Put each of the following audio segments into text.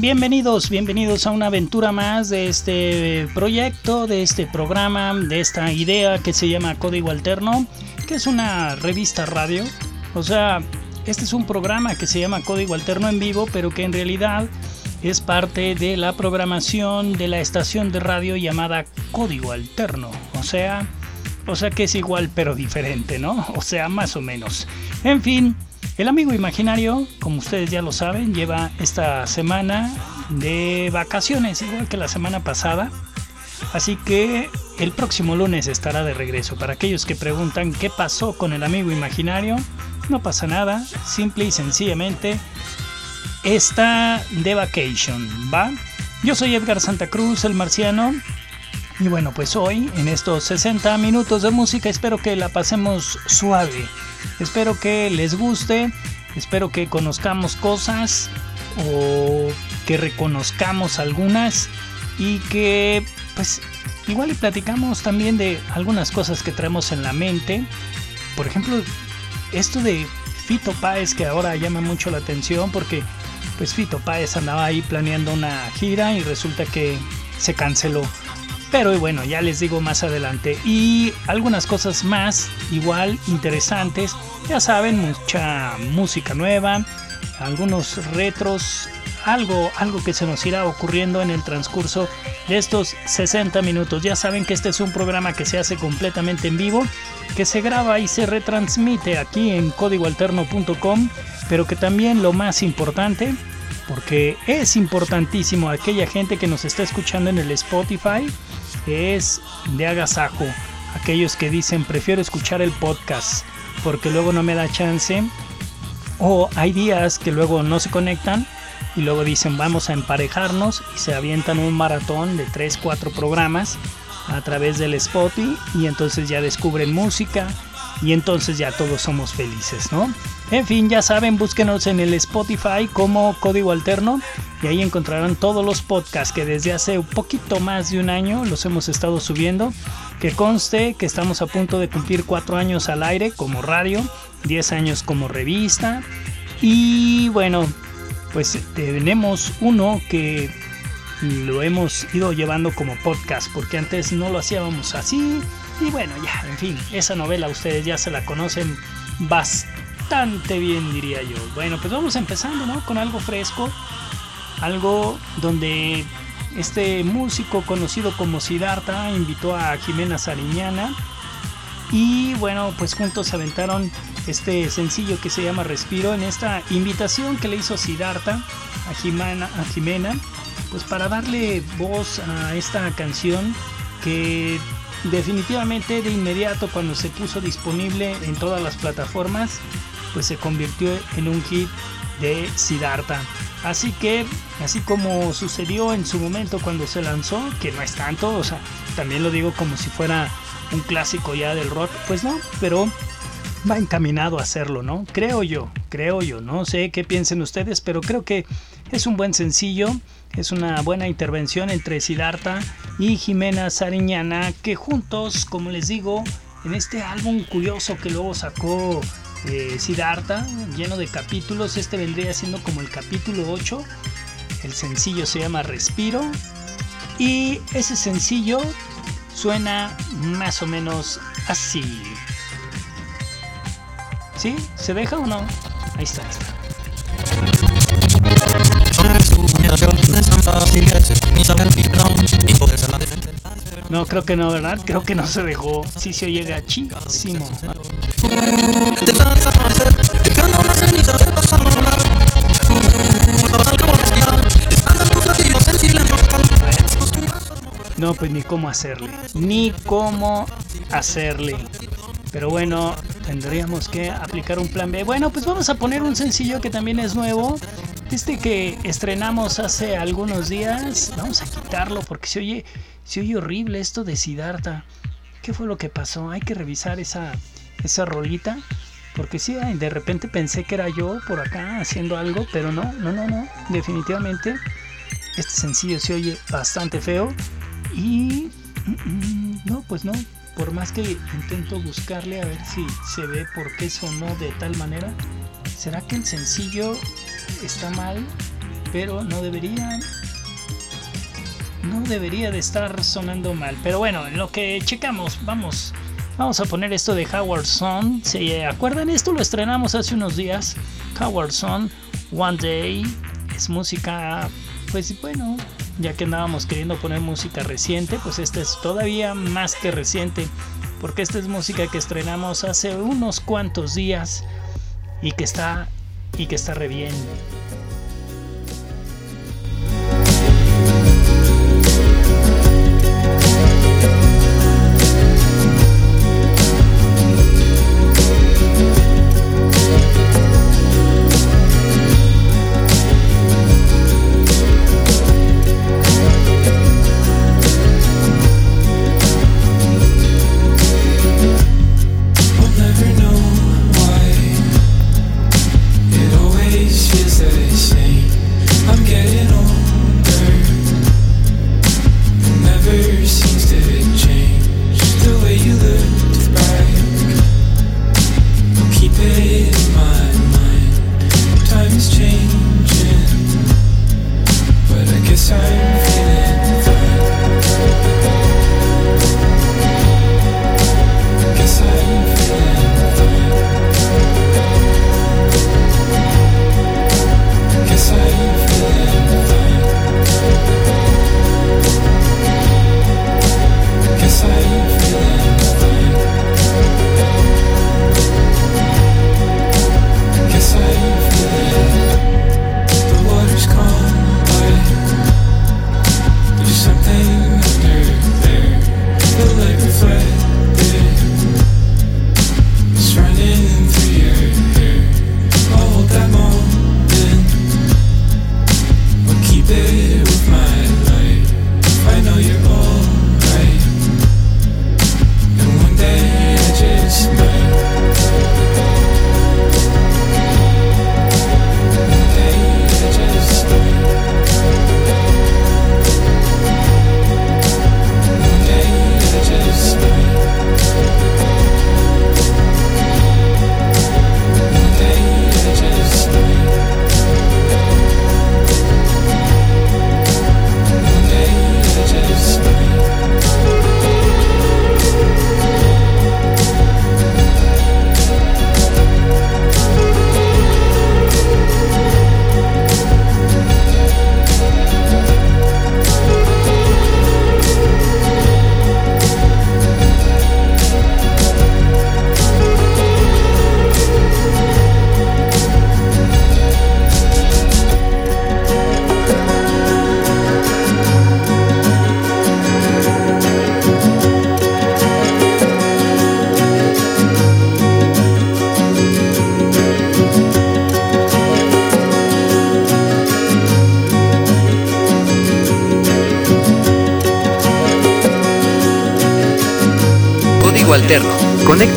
Bienvenidos, bienvenidos a una aventura más de este proyecto, de este programa, de esta idea que se llama Código Alterno, que es una revista radio. O sea, este es un programa que se llama Código Alterno en vivo, pero que en realidad es parte de la programación de la estación de radio llamada Código Alterno. O sea, o sea que es igual pero diferente, ¿no? O sea, más o menos. En fin, el amigo imaginario, como ustedes ya lo saben, lleva esta semana de vacaciones, igual que la semana pasada. Así que el próximo lunes estará de regreso. Para aquellos que preguntan qué pasó con el amigo imaginario, no pasa nada. Simple y sencillamente está de vacation, ¿va? Yo soy Edgar Santa Cruz, el marciano. Y bueno, pues hoy, en estos 60 minutos de música, espero que la pasemos suave. Espero que les guste, espero que conozcamos cosas o que reconozcamos algunas y que pues igual y platicamos también de algunas cosas que traemos en la mente. Por ejemplo, esto de Fito Páez que ahora llama mucho la atención porque pues Fito Páez andaba ahí planeando una gira y resulta que se canceló. Pero bueno, ya les digo más adelante. Y algunas cosas más, igual interesantes. Ya saben, mucha música nueva, algunos retros, algo, algo que se nos irá ocurriendo en el transcurso de estos 60 minutos. Ya saben que este es un programa que se hace completamente en vivo, que se graba y se retransmite aquí en códigoalterno.com, pero que también lo más importante, porque es importantísimo aquella gente que nos está escuchando en el Spotify, es de agasajo. Aquellos que dicen prefiero escuchar el podcast porque luego no me da chance. O hay días que luego no se conectan y luego dicen vamos a emparejarnos y se avientan un maratón de 3, 4 programas a través del Spotify y entonces ya descubren música y entonces ya todos somos felices, ¿no? En fin, ya saben, búsquenos en el Spotify como Código Alterno y ahí encontrarán todos los podcasts que desde hace un poquito más de un año los hemos estado subiendo. Que conste que estamos a punto de cumplir cuatro años al aire como radio, 10 años como revista y bueno, pues tenemos uno que lo hemos ido llevando como podcast porque antes no lo hacíamos así y bueno ya en fin esa novela ustedes ya se la conocen bastante bien diría yo. Bueno pues vamos empezando no con algo fresco algo donde este músico conocido como Siddhartha invitó a Jimena Sariñana y bueno pues juntos aventaron este sencillo que se llama Respiro en esta invitación que le hizo Siddhartha a Jimena, a Jimena pues para darle voz a esta canción que definitivamente de inmediato cuando se puso disponible en todas las plataformas pues se convirtió en un hit de Siddhartha. Así que, así como sucedió en su momento cuando se lanzó, que no es tanto, o sea, también lo digo como si fuera un clásico ya del rock, pues no, pero va encaminado a hacerlo, ¿no? Creo yo, creo yo, no sé qué piensen ustedes, pero creo que es un buen sencillo, es una buena intervención entre Siddhartha y Jimena Sariñana, que juntos, como les digo, en este álbum curioso que luego sacó eh, lleno de capítulos, este vendría siendo como el capítulo 8, el sencillo se llama Respiro, y ese sencillo suena más o menos así. ¿Sí? ¿Se deja o no? Ahí está, ahí está. No, creo que no, ¿verdad? Creo que no se dejó. Sí se oye gachísimo. No, pues ni cómo hacerle. Ni cómo hacerle. Pero bueno, tendríamos que aplicar un plan B. Bueno, pues vamos a poner un sencillo que también es nuevo. Este que estrenamos hace algunos días, vamos a quitarlo porque se oye, se oye horrible esto de Siddhartha. ¿Qué fue lo que pasó? Hay que revisar esa, esa rolita. Porque sí, de repente pensé que era yo por acá haciendo algo, pero no, no, no, no. Definitivamente este sencillo se oye bastante feo. Y... Mm, mm, no, pues no. Por más que intento buscarle a ver si se ve por qué sonó de tal manera. ¿Será que el sencillo está mal? Pero no debería... No debería de estar sonando mal. Pero bueno, en lo que checamos, vamos. Vamos a poner esto de Howard Son. ¿Se acuerdan? Esto lo estrenamos hace unos días. Howard Son, One Day. Es música, pues bueno, ya que andábamos queriendo poner música reciente, pues esta es todavía más que reciente. Porque esta es música que estrenamos hace unos cuantos días y que está y que está re bien.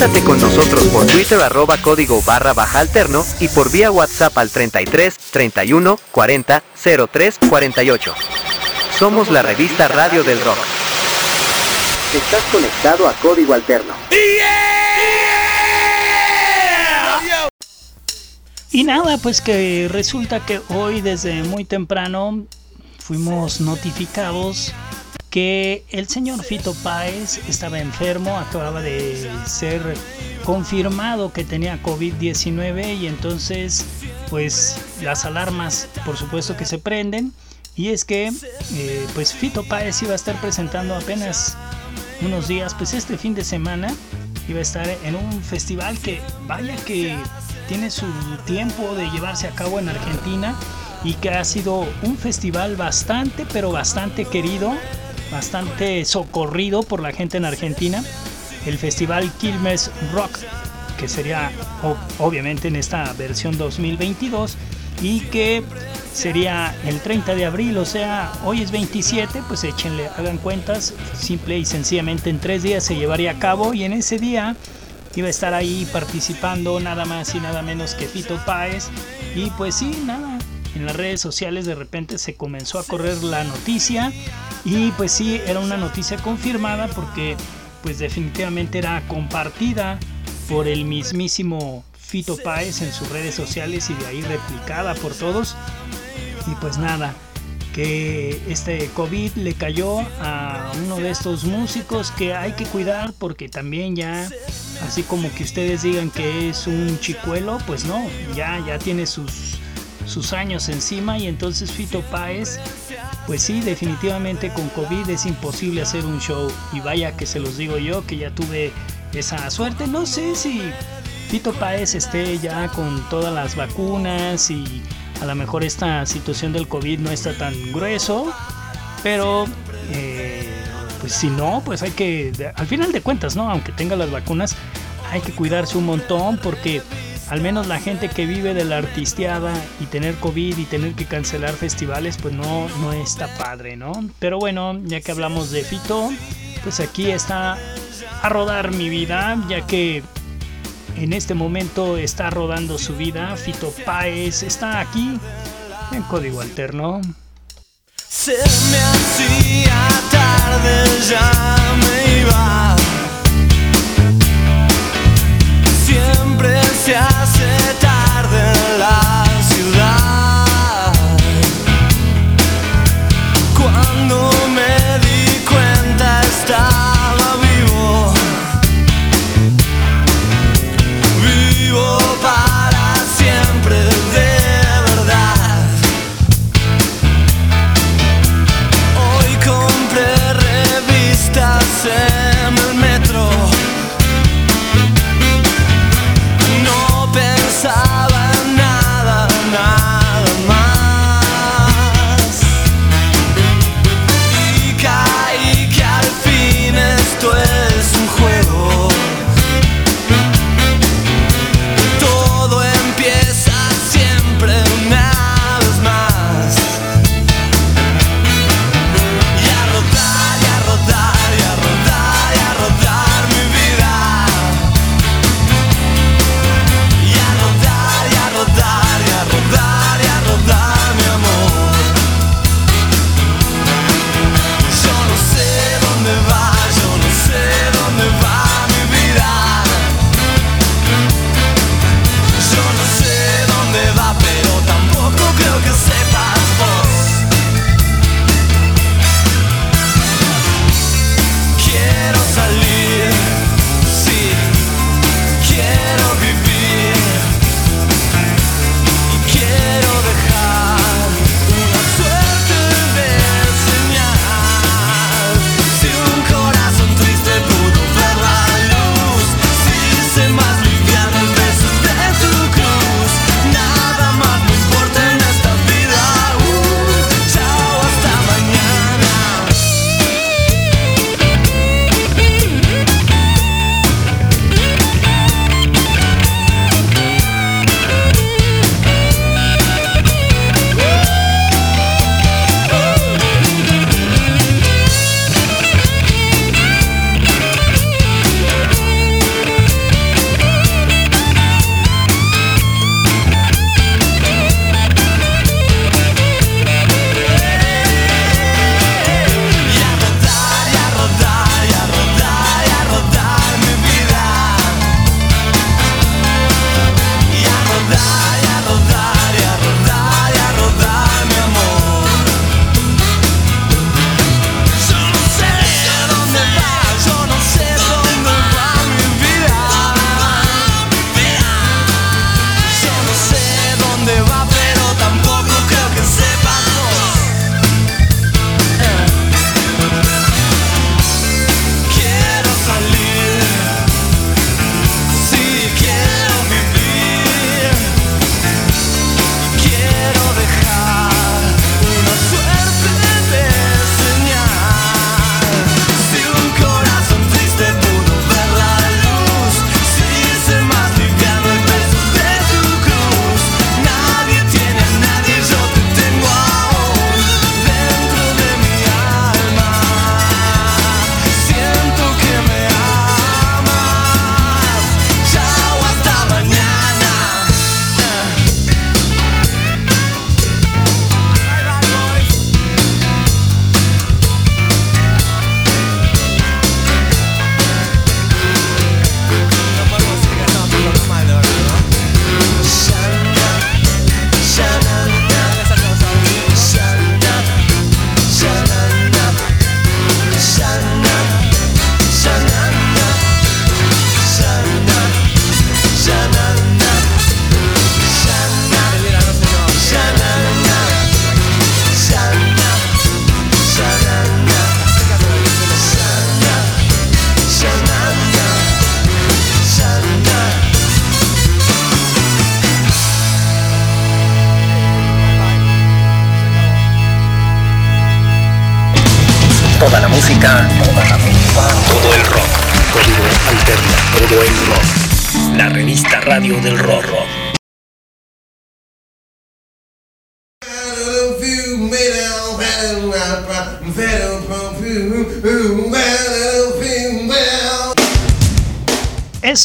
Conéctate con nosotros por Twitter arroba código barra baja alterno y por vía WhatsApp al 33 31 40 03 48. Somos la revista Radio del Rock. Estás conectado a Código Alterno. Y nada, pues que resulta que hoy desde muy temprano fuimos notificados que el señor Fito Páez estaba enfermo, acababa de ser confirmado que tenía COVID-19 y entonces pues las alarmas por supuesto que se prenden. Y es que eh, pues Fito Páez iba a estar presentando apenas unos días, pues este fin de semana. Iba a estar en un festival que vaya que tiene su tiempo de llevarse a cabo en Argentina y que ha sido un festival bastante pero bastante querido bastante socorrido por la gente en Argentina, el festival Quilmes Rock, que sería obviamente en esta versión 2022 y que sería el 30 de abril, o sea, hoy es 27, pues échenle, hagan cuentas, simple y sencillamente en tres días se llevaría a cabo y en ese día iba a estar ahí participando nada más y nada menos que Fito Páez y pues sí, nada, en las redes sociales de repente se comenzó a correr la noticia y pues sí, era una noticia confirmada porque pues definitivamente era compartida por el mismísimo Fito Páez en sus redes sociales y de ahí replicada por todos. Y pues nada, que este COVID le cayó a uno de estos músicos que hay que cuidar porque también ya, así como que ustedes digan que es un chicuelo, pues no, ya, ya tiene sus, sus años encima y entonces Fito Páez, pues sí, definitivamente con COVID es imposible hacer un show y vaya que se los digo yo que ya tuve esa suerte, no sé si Fito Páez esté ya con todas las vacunas y a lo mejor esta situación del COVID no está tan grueso, pero eh, pues si no, pues hay que, al final de cuentas, ¿no? Aunque tenga las vacunas, hay que cuidarse un montón porque al menos la gente que vive de la artisteada y tener COVID y tener que cancelar festivales, pues no, no está padre, ¿no? Pero bueno, ya que hablamos de Fito, pues aquí está a rodar mi vida, ya que en este momento está rodando su vida. Fito Páez está aquí en código alterno. Se me ya me iba.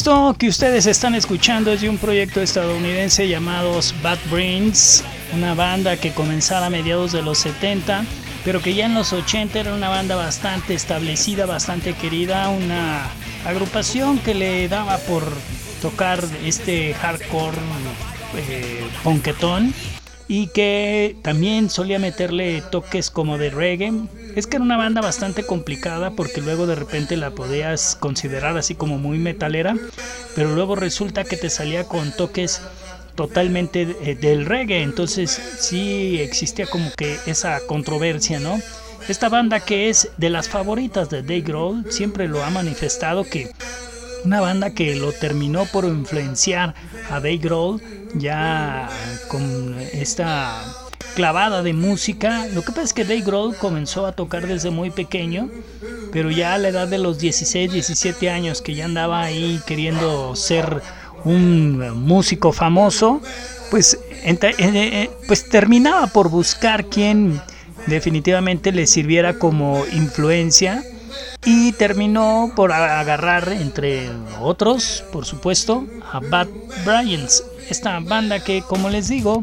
Esto que ustedes están escuchando es de un proyecto estadounidense llamado Bad Brains, una banda que comenzara a mediados de los 70, pero que ya en los 80 era una banda bastante establecida, bastante querida, una agrupación que le daba por tocar este hardcore eh, ponquetón y que también solía meterle toques como de reggae. Es que era una banda bastante complicada porque luego de repente la podías considerar así como muy metalera, pero luego resulta que te salía con toques totalmente eh, del reggae, entonces sí existía como que esa controversia, ¿no? Esta banda que es de las favoritas de Dave Grohl siempre lo ha manifestado que una banda que lo terminó por influenciar a Dave Grohl ya con esta clavada de música. Lo que pasa es que Dave Grohl comenzó a tocar desde muy pequeño, pero ya a la edad de los 16, 17 años que ya andaba ahí queriendo ser un músico famoso, pues, eh, pues terminaba por buscar quien definitivamente le sirviera como influencia y terminó por agarrar entre otros, por supuesto, a Bad Bryans, esta banda que como les digo,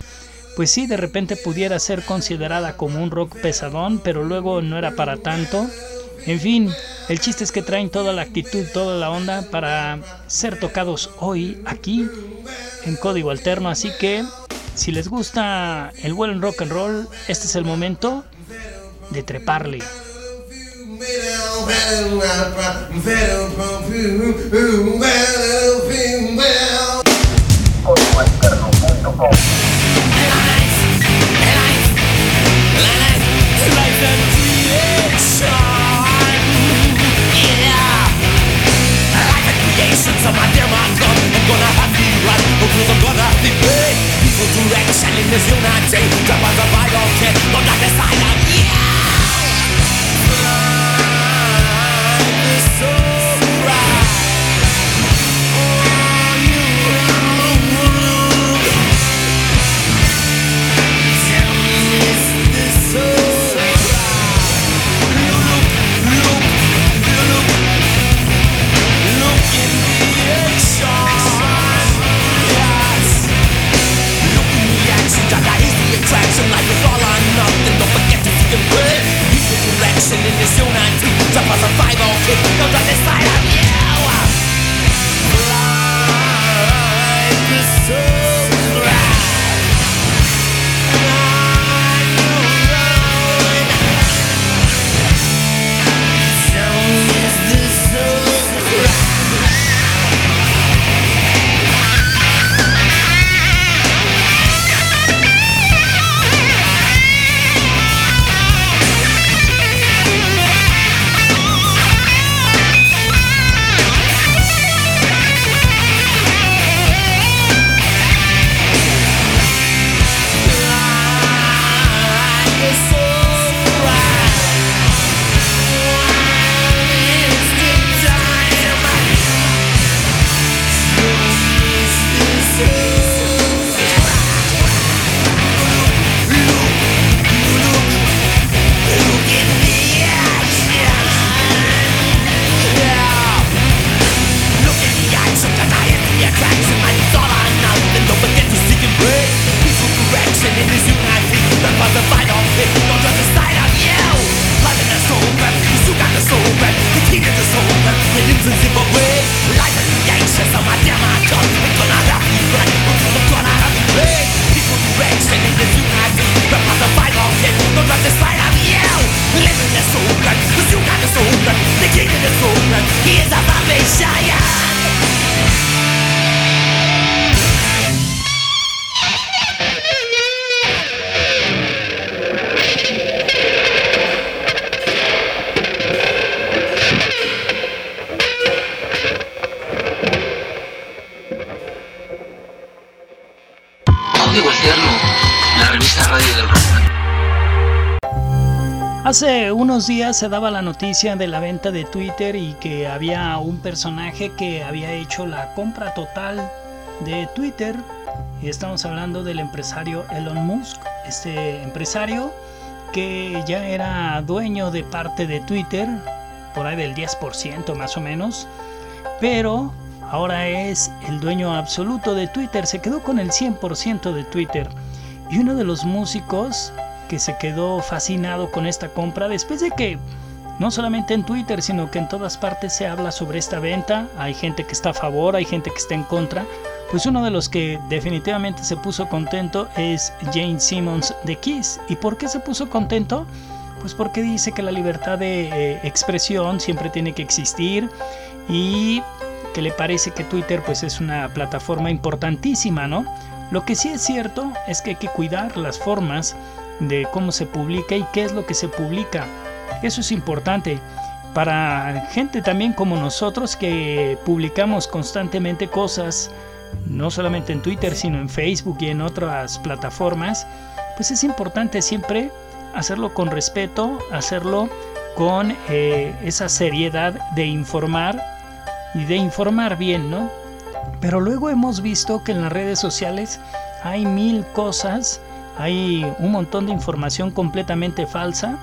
pues sí, de repente pudiera ser considerada como un rock pesadón, pero luego no era para tanto. En fin, el chiste es que traen toda la actitud, toda la onda para ser tocados hoy aquí en código alterno, así que si les gusta el buen rock and roll, este es el momento de treparle. So unos días se daba la noticia de la venta de Twitter y que había un personaje que había hecho la compra total de Twitter. Y estamos hablando del empresario Elon Musk, este empresario que ya era dueño de parte de Twitter, por ahí del 10% más o menos, pero ahora es el dueño absoluto de Twitter, se quedó con el 100% de Twitter. Y uno de los músicos que se quedó fascinado con esta compra después de que no solamente en Twitter, sino que en todas partes se habla sobre esta venta, hay gente que está a favor, hay gente que está en contra, pues uno de los que definitivamente se puso contento es Jane Simmons de Kiss. ¿Y por qué se puso contento? Pues porque dice que la libertad de eh, expresión siempre tiene que existir y que le parece que Twitter pues es una plataforma importantísima, ¿no? Lo que sí es cierto es que hay que cuidar las formas de cómo se publica y qué es lo que se publica. Eso es importante para gente también como nosotros que publicamos constantemente cosas, no solamente en Twitter, sino en Facebook y en otras plataformas, pues es importante siempre hacerlo con respeto, hacerlo con eh, esa seriedad de informar y de informar bien, ¿no? Pero luego hemos visto que en las redes sociales hay mil cosas hay un montón de información completamente falsa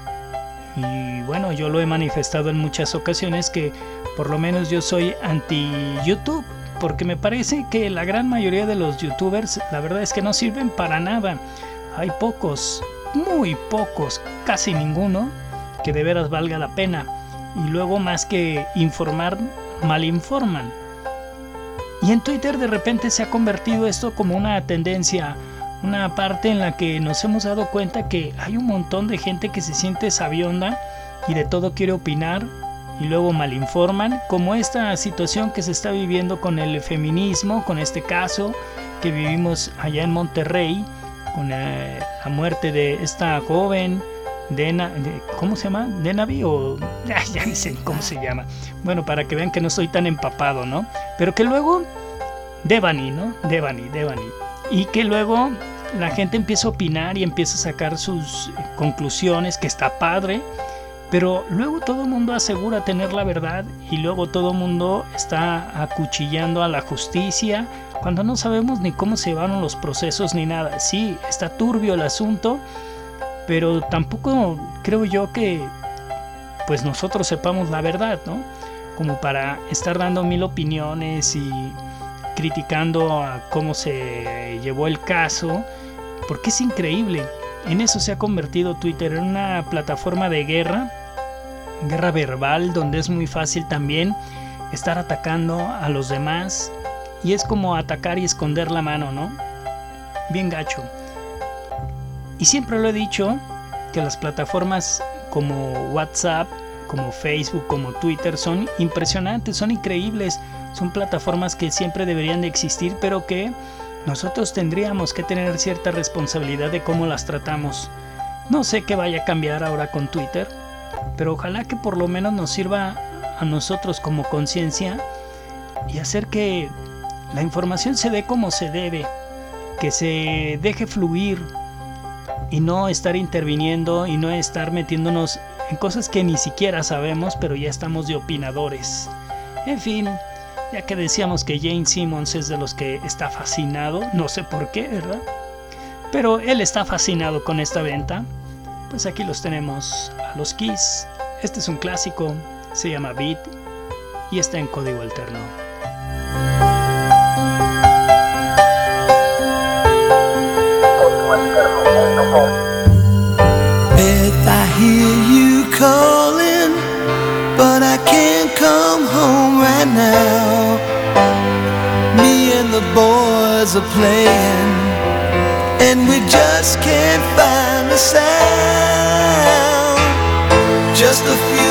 y bueno, yo lo he manifestado en muchas ocasiones que por lo menos yo soy anti YouTube porque me parece que la gran mayoría de los youtubers la verdad es que no sirven para nada. Hay pocos, muy pocos, casi ninguno que de veras valga la pena. Y luego más que informar, mal informan. Y en Twitter de repente se ha convertido esto como una tendencia una parte en la que nos hemos dado cuenta que hay un montón de gente que se siente sabionda y de todo quiere opinar y luego malinforman, como esta situación que se está viviendo con el feminismo, con este caso que vivimos allá en Monterrey, con la, muerte de esta joven, Dena, ¿cómo se llama? Denavi o ya, ya dicen cómo se llama. Bueno, para que vean que no estoy tan empapado, ¿no? Pero que luego Devani, ¿no? Devani, Devani. Y que luego la gente empieza a opinar y empieza a sacar sus conclusiones, que está padre, pero luego todo el mundo asegura tener la verdad y luego todo el mundo está acuchillando a la justicia cuando no sabemos ni cómo se llevaron los procesos ni nada. Sí, está turbio el asunto, pero tampoco creo yo que pues nosotros sepamos la verdad, ¿no? Como para estar dando mil opiniones y criticando a cómo se llevó el caso, porque es increíble. En eso se ha convertido Twitter en una plataforma de guerra, guerra verbal, donde es muy fácil también estar atacando a los demás y es como atacar y esconder la mano, ¿no? Bien gacho. Y siempre lo he dicho que las plataformas como WhatsApp, como Facebook, como Twitter son impresionantes, son increíbles son plataformas que siempre deberían de existir, pero que nosotros tendríamos que tener cierta responsabilidad de cómo las tratamos. No sé qué vaya a cambiar ahora con Twitter, pero ojalá que por lo menos nos sirva a nosotros como conciencia y hacer que la información se dé como se debe, que se deje fluir y no estar interviniendo y no estar metiéndonos en cosas que ni siquiera sabemos, pero ya estamos de opinadores. En fin, ya que decíamos que Jane Simmons es de los que está fascinado, no sé por qué, ¿verdad? Pero él está fascinado con esta venta. Pues aquí los tenemos a los Keys. Este es un clásico, se llama Beat y está en código alterno. I hear you calling, but I can't come home right now. The boys are playing, and we just can't find a sound. Just a few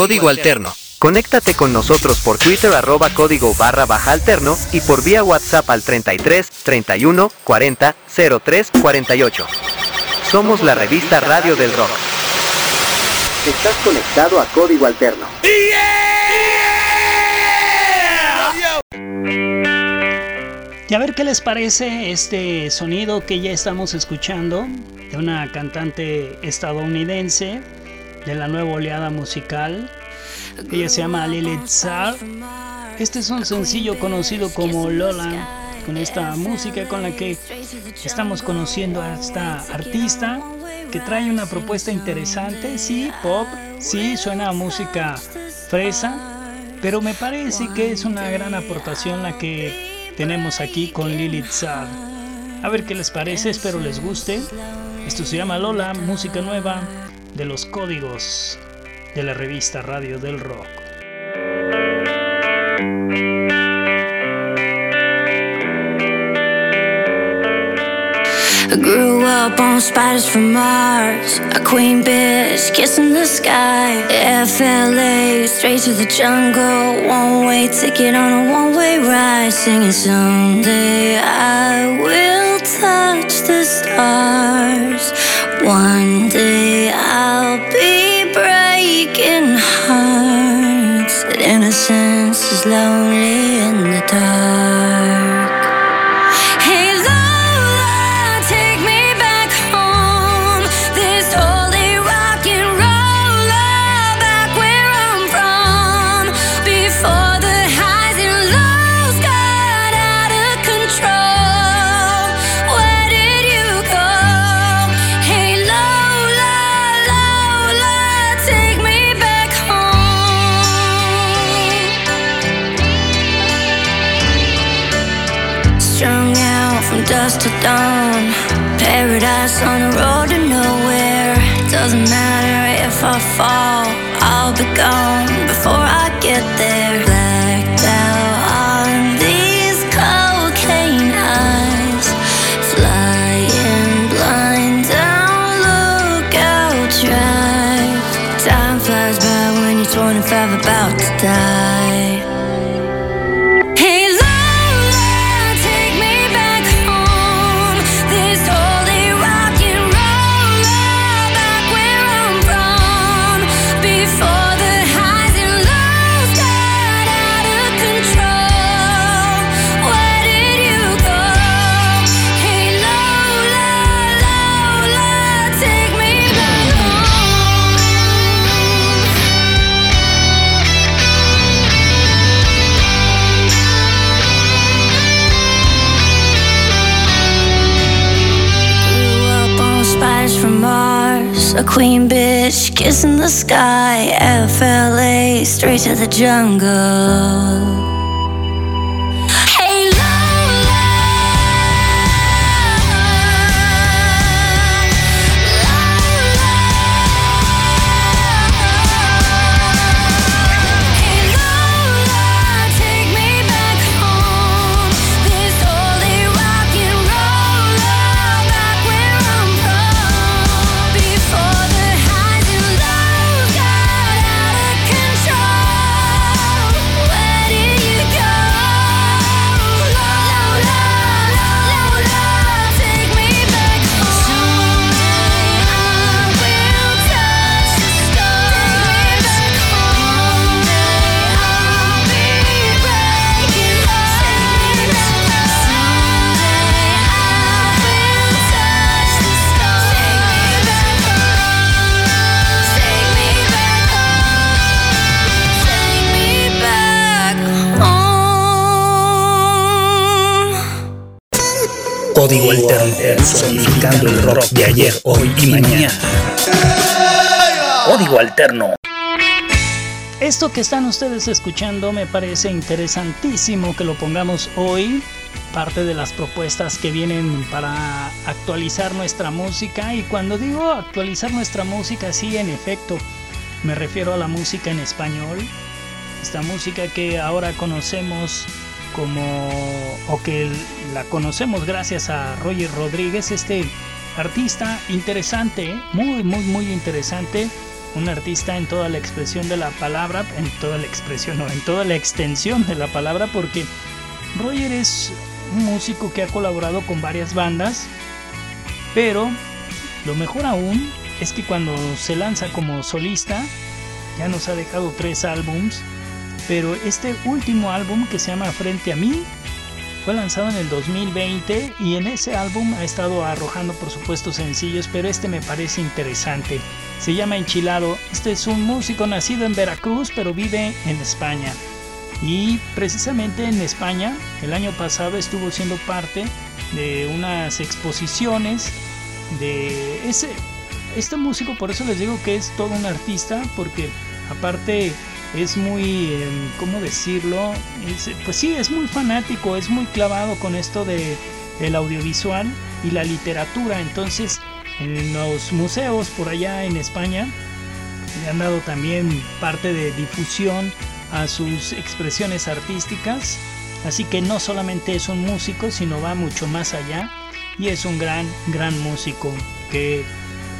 Código Alterno. Conéctate con nosotros por Twitter arroba código barra baja alterno y por vía WhatsApp al 33 31 40 03 48. Somos la revista Radio del Rock. Estás conectado a Código Alterno. Y a ver qué les parece este sonido que ya estamos escuchando de una cantante estadounidense de la nueva oleada musical. Ella se llama Lilith Zar. Este es un sencillo conocido como Lola, con esta música con la que estamos conociendo a esta artista que trae una propuesta interesante, sí, pop, sí, suena a música fresa, pero me parece que es una gran aportación la que tenemos aquí con Lilith Zar. A ver qué les parece, espero les guste. Esto se llama Lola, música nueva de los códigos de la revista Radio del Rock. I grew up on spiders from Mars, a queen bitch kissing the sky. FLA, straight to the jungle, one way ticket on a one way ride. Singing someday I will touch the stars. One day I'll be breaking hearts. That innocence is lonely sky. FLA, straight to the jungle. Código Alterno, sonificando el rock de ayer, hoy y mañana. Código Alterno. Esto que están ustedes escuchando me parece interesantísimo que lo pongamos hoy. Parte de las propuestas que vienen para actualizar nuestra música. Y cuando digo actualizar nuestra música, sí, en efecto, me refiero a la música en español. Esta música que ahora conocemos como, o que la conocemos gracias a Roger Rodríguez, este artista interesante, muy, muy, muy interesante un artista en toda la expresión de la palabra, en toda la expresión, no, en toda la extensión de la palabra, porque Roger es un músico que ha colaborado con varias bandas, pero lo mejor aún es que cuando se lanza como solista, ya nos ha dejado tres álbums, pero este último álbum que se llama Frente a mí, fue lanzado en el 2020 y en ese álbum ha estado arrojando por supuesto sencillos, pero este me parece interesante. Se llama Enchilado. Este es un músico nacido en Veracruz, pero vive en España. Y precisamente en España, el año pasado estuvo siendo parte de unas exposiciones de ese este músico, por eso les digo que es todo un artista, porque aparte es muy, em, ¿cómo decirlo? pues sí, es muy fanático, es muy clavado con esto de el audiovisual y la literatura. Entonces, en los museos por allá en España le han dado también parte de difusión a sus expresiones artísticas. Así que no solamente es un músico, sino va mucho más allá y es un gran, gran músico que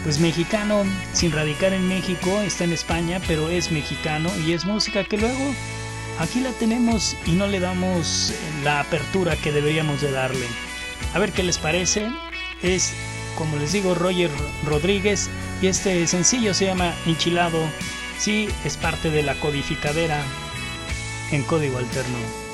pues mexicano, sin radicar en México, está en España, pero es mexicano y es música que luego aquí la tenemos y no le damos la apertura que deberíamos de darle. A ver qué les parece. Es, como les digo, Roger Rodríguez y este sencillo se llama Enchilado. Sí, es parte de la codificadera en código alterno.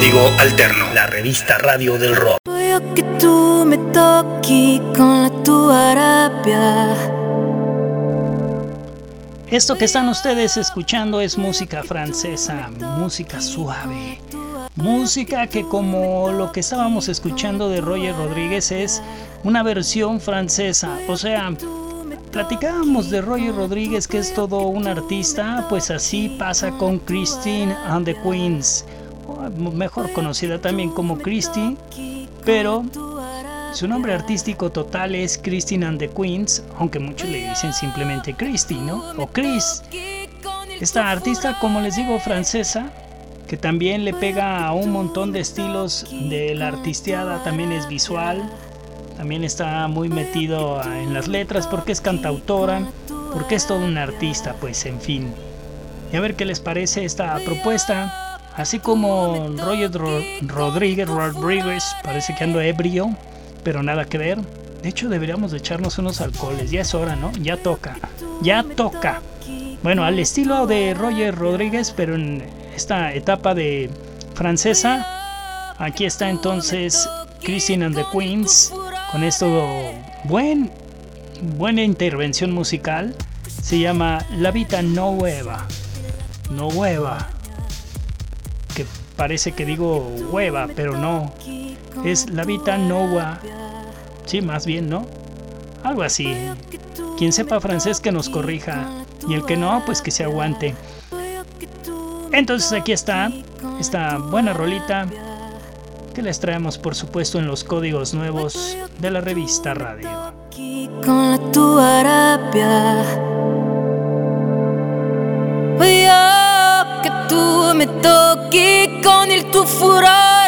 Código Alterno, la revista radio del rock. Con la tua rabbia. Esto que están ustedes escuchando es música francesa, música suave. Música que como lo que estábamos escuchando de Roger Rodríguez es una versión francesa. O sea, platicábamos de Roger Rodríguez que es todo un artista, pues así pasa con Christine and the Queens, mejor conocida también como Christy, pero su nombre artístico total es Christine and the Queens, aunque muchos le dicen simplemente Christy, ¿no? O Chris. Esta artista, como les digo, francesa, que también le pega a un montón de estilos de la artisteada, también es visual, también está muy metido en las letras porque es cantautora, porque es todo un artista, pues en fin. Y a ver qué les parece esta propuesta. Así como Roger Rodríguez, Rodríguez, parece que ando ebrio, pero nada que ver. De hecho, deberíamos de echarnos unos alcoholes. Ya es hora, ¿no? Ya toca. Ya toca. Bueno, al estilo de Roger Rodríguez, pero en esta etapa de francesa. Aquí está entonces Christine and the Queens con esto buen buena intervención musical. Se llama La Vita Nueva. No hueva. Parece que digo hueva, pero no. Es La Vita Nova. Sí, más bien, ¿no? Algo así. Quien sepa francés que nos corrija. Y el que no, pues que se aguante. Entonces aquí está esta buena rolita que les traemos por supuesto en los códigos nuevos de la revista Radio. Mi tocchi con il tuo furore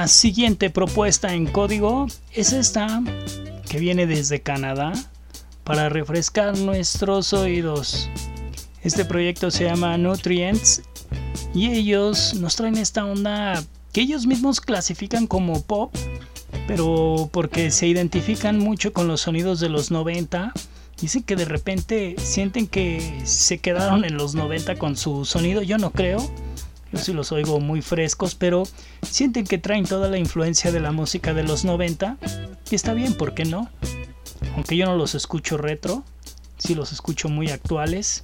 nuestra siguiente propuesta en código es esta que viene desde Canadá para refrescar nuestros oídos. Este proyecto se llama Nutrients y ellos nos traen esta onda que ellos mismos clasifican como pop, pero porque se identifican mucho con los sonidos de los 90. Dicen que de repente sienten que se quedaron en los 90 con su sonido, yo no creo yo sí los oigo muy frescos, pero sienten que traen toda la influencia de la música de los 90 y está bien, ¿por qué no? Aunque yo no los escucho retro, sí los escucho muy actuales.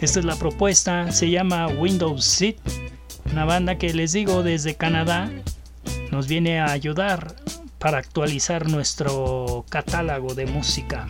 Esta es la propuesta, se llama Windows Seat, una banda que les digo desde Canadá nos viene a ayudar para actualizar nuestro catálogo de música.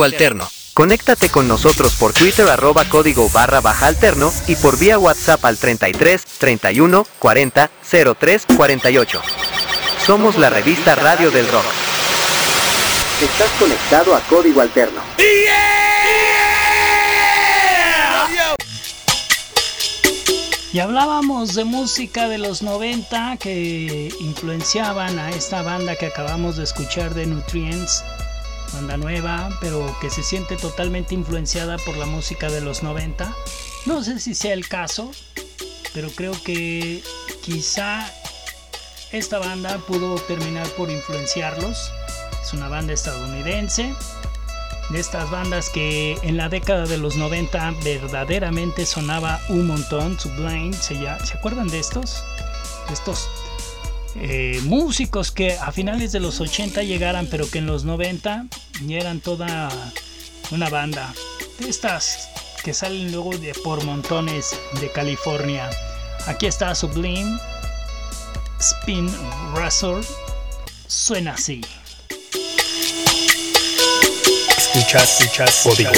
Código Alterno. Conéctate con nosotros por Twitter arroba código barra baja alterno y por vía WhatsApp al 33 31 40 03 48. Somos la revista Radio del Rock. Estás conectado a Código Alterno. Y hablábamos de música de los 90 que influenciaban a esta banda que acabamos de escuchar de Nutrients banda nueva, pero que se siente totalmente influenciada por la música de los 90. No sé si sea el caso, pero creo que quizá esta banda pudo terminar por influenciarlos. Es una banda estadounidense, de estas bandas que en la década de los 90 verdaderamente sonaba un montón. Sublime, ¿se, ¿se acuerdan de estos? De estos eh, músicos que a finales de los 80 llegaran, pero que en los 90 ya eran toda una banda. De estas que salen luego de por montones de California. Aquí está Sublime, Spin Russell, suena así. Escuchas, escuchas, código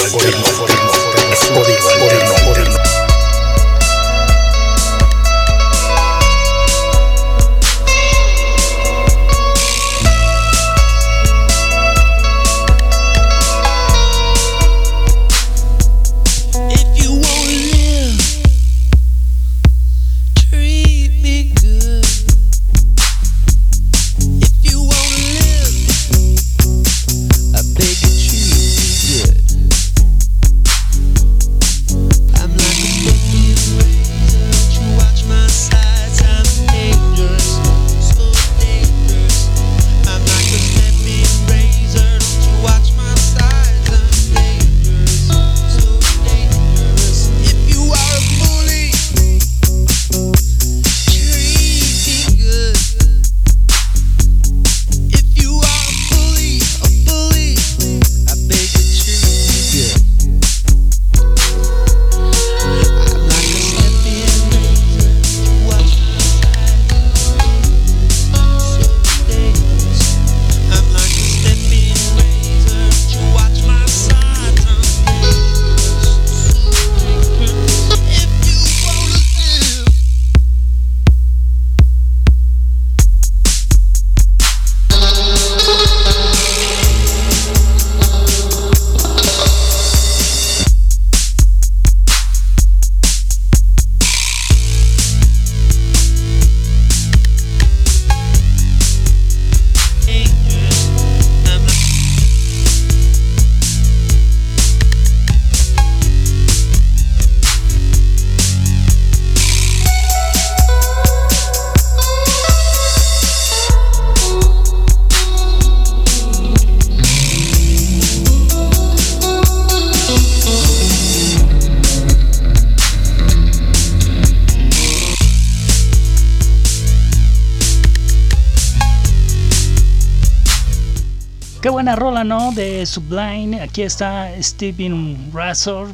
buena rola, ¿no? De Sublime. Aquí está Steven Razor.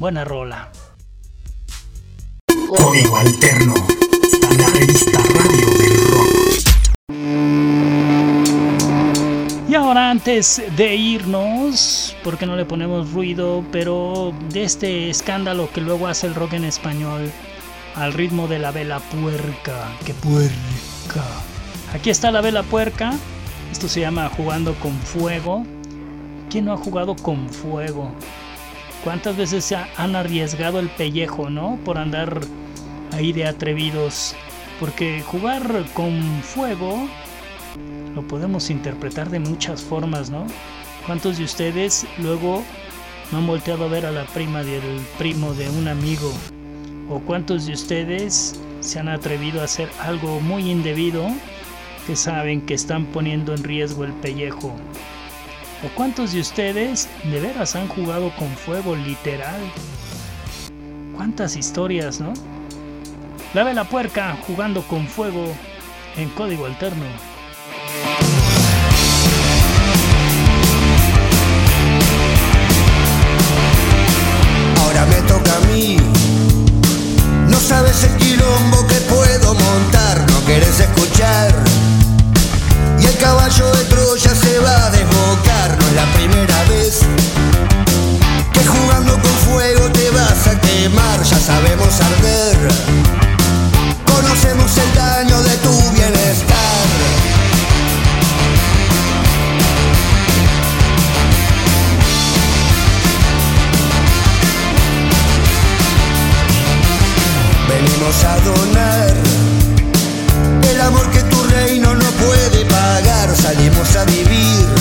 Buena rola. Código Alterno. Está la revista Radio del Rock. Y ahora antes de irnos, porque no le ponemos ruido, pero de este escándalo que luego hace el rock en español al ritmo de la vela puerca, que puerca. Aquí está la vela puerca. Esto se llama jugando con fuego. ¿Quién no ha jugado con fuego? ¿Cuántas veces se ha- han arriesgado el pellejo, no? Por andar ahí de atrevidos. Porque jugar con fuego lo podemos interpretar de muchas formas, ¿no? ¿Cuántos de ustedes luego no han volteado a ver a la prima del primo de un amigo? ¿O cuántos de ustedes se han atrevido a hacer algo muy indebido que saben que están poniendo en riesgo el pellejo? ¿O cuántos de ustedes de veras han jugado con fuego literal? ¿Cuántas historias, no? La vela puerca jugando con fuego en código alterno. Ahora me toca a mí. No sabes el quilombo que puedo montar, no querés escuchar caballo de Troya se va a desbocar, no es la primera vez que jugando con fuego te vas a quemar, ya sabemos arder, conocemos el daño de tu bienestar. Venimos a donar el amor que salimos a vivir.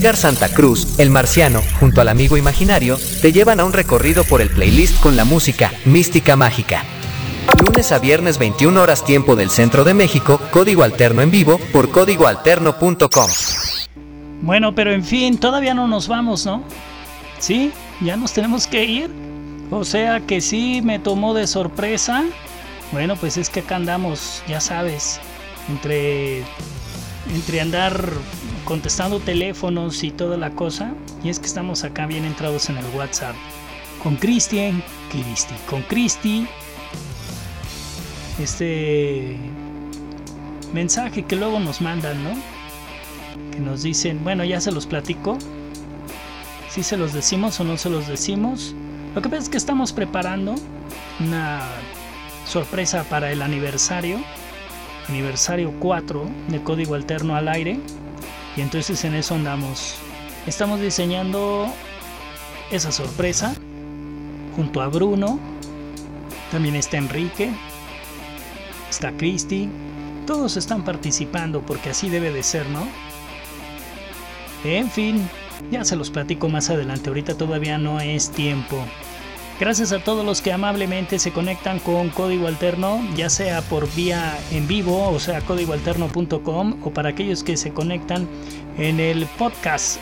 Edgar Santa Cruz, el marciano, junto al amigo imaginario, te llevan a un recorrido por el playlist con la música Mística Mágica. Lunes a viernes 21 horas tiempo del centro de México, código alterno en vivo por códigoalterno.com. Bueno, pero en fin, todavía no nos vamos, ¿no? ¿Sí? ¿Ya nos tenemos que ir? O sea que sí me tomó de sorpresa. Bueno, pues es que acá andamos, ya sabes, entre entre andar contestando teléfonos y toda la cosa, y es que estamos acá bien entrados en el WhatsApp. Con Cristian, Cristi, con Cristi, este mensaje que luego nos mandan, ¿no? Que nos dicen, bueno, ya se los platico. Si se los decimos o no se los decimos. Lo que pasa es que estamos preparando una sorpresa para el aniversario aniversario 4 de Código Alterno al aire. Y entonces en eso andamos. Estamos diseñando esa sorpresa junto a Bruno. También está Enrique. Está Cristi. Todos están participando porque así debe de ser, ¿no? En fin, ya se los platico más adelante. Ahorita todavía no es tiempo. Gracias a todos los que amablemente se conectan con Código Alterno, ya sea por vía en vivo, o sea, códigoalterno.com, o para aquellos que se conectan en el podcast.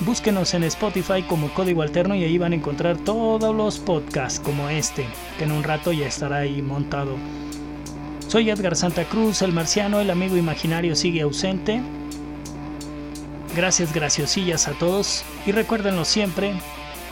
Búsquenos en Spotify como Código Alterno y ahí van a encontrar todos los podcasts como este, que en un rato ya estará ahí montado. Soy Edgar Santa Cruz, el marciano, el amigo imaginario sigue ausente. Gracias, graciosillas a todos y recuérdenlo siempre,